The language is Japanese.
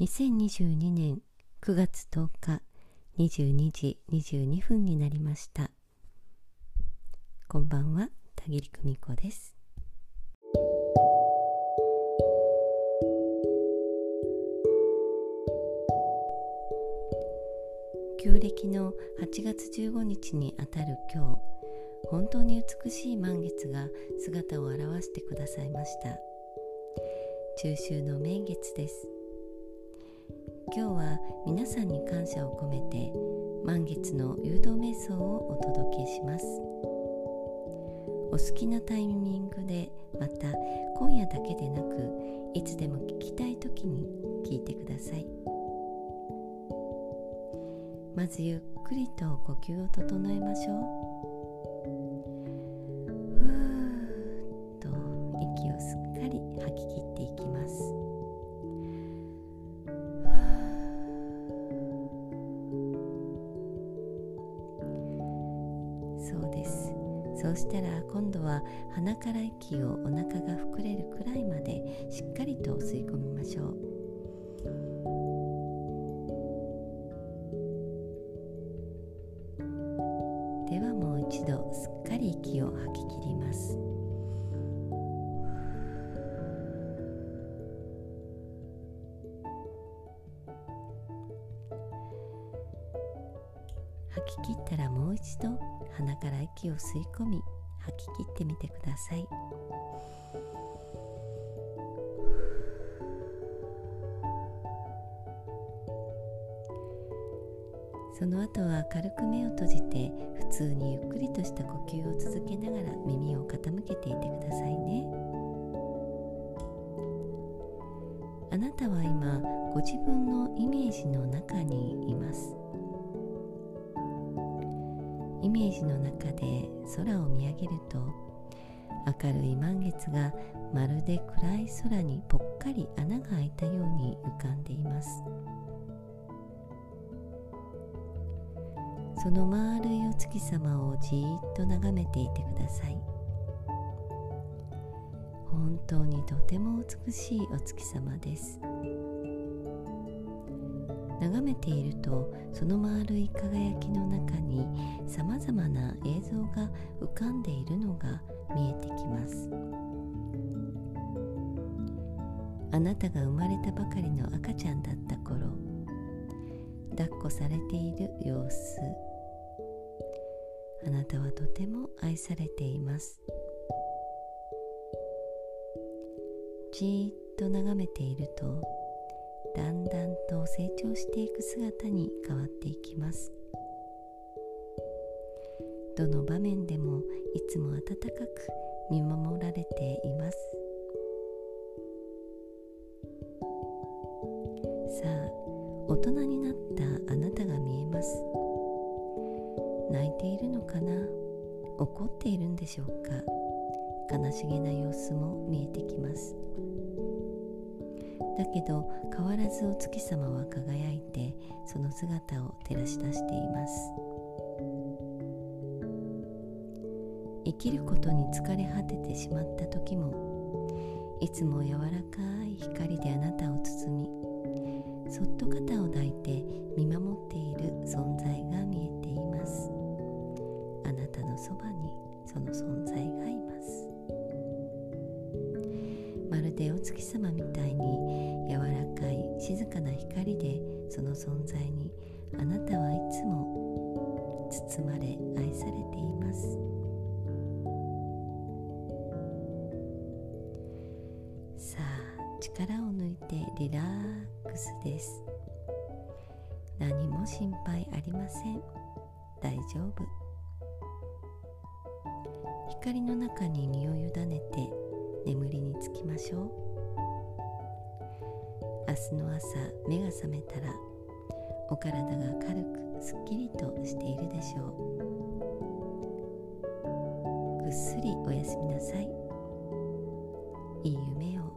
2022年9月10日22時22分になりました。こんばんは田切久美子です。旧暦の8月15日にあたる今日本当に美しい満月が姿を現してくださいました。中秋の名月です。今日は皆さんに感謝を込めて満月の誘導瞑想をお届けします。お好きなタイミングでまた今夜だけでなくいつでも聞きたい時に聞いてください。まずゆっくりと呼吸を整えましょう。そうです。そうしたら今度は鼻から息をお腹が膨れるくらいまでしっかりと吸い込みましょう。ではもう一度すっかり息を吐き切ります。吐き切ったらもう一度鼻から息を吸い込み吐き切ってみてください。その後は軽く目を閉じて普通にゆっくりとした呼吸を続けながら耳を傾けていてくださいね。あなたは今ご自分のイメージの中にいます。メージの中で空を見上げると明るい満月がまるで暗い空にぽっかり穴が開いたように浮かんでいます。その丸いお月様をじーっと眺めていてください。本当にとても美しいお月様です。眺めているとその丸い輝きの中にさまざまな映像が浮かんでいるのが見えてきます。あなたが生まれたばかりの赤ちゃんだった頃抱っこされている様子。あなたはとても愛されています。じーっと眺めているとだんだんと成長していく姿に変わっていきます。どの場面でもいつも温かく見守られています。さあ大人になったあなたが見えます。泣いているのかな？怒っているんでしょうか？悲しげな様子も見えてきます。だけど変わらずお月様は輝いてその姿を照らし出しています。生きることに疲れ果ててしまった時もいつも柔らかい光であなたを包みそっと肩を抱いて見守っている存在が見えています。あなたのそばにその存在がいます。まるでお月様みたいに柔らかい静かな光でその存在にあなたはいつも包まれ愛されています。力を抜いてリラックスです。何も心配ありません。大丈夫。光の中に身を委ねて眠りにつきましょう。明日の朝目が覚めたらお体が軽くすっきりとしているでしょう。ぐっすりおやすみなさい。いい夢を。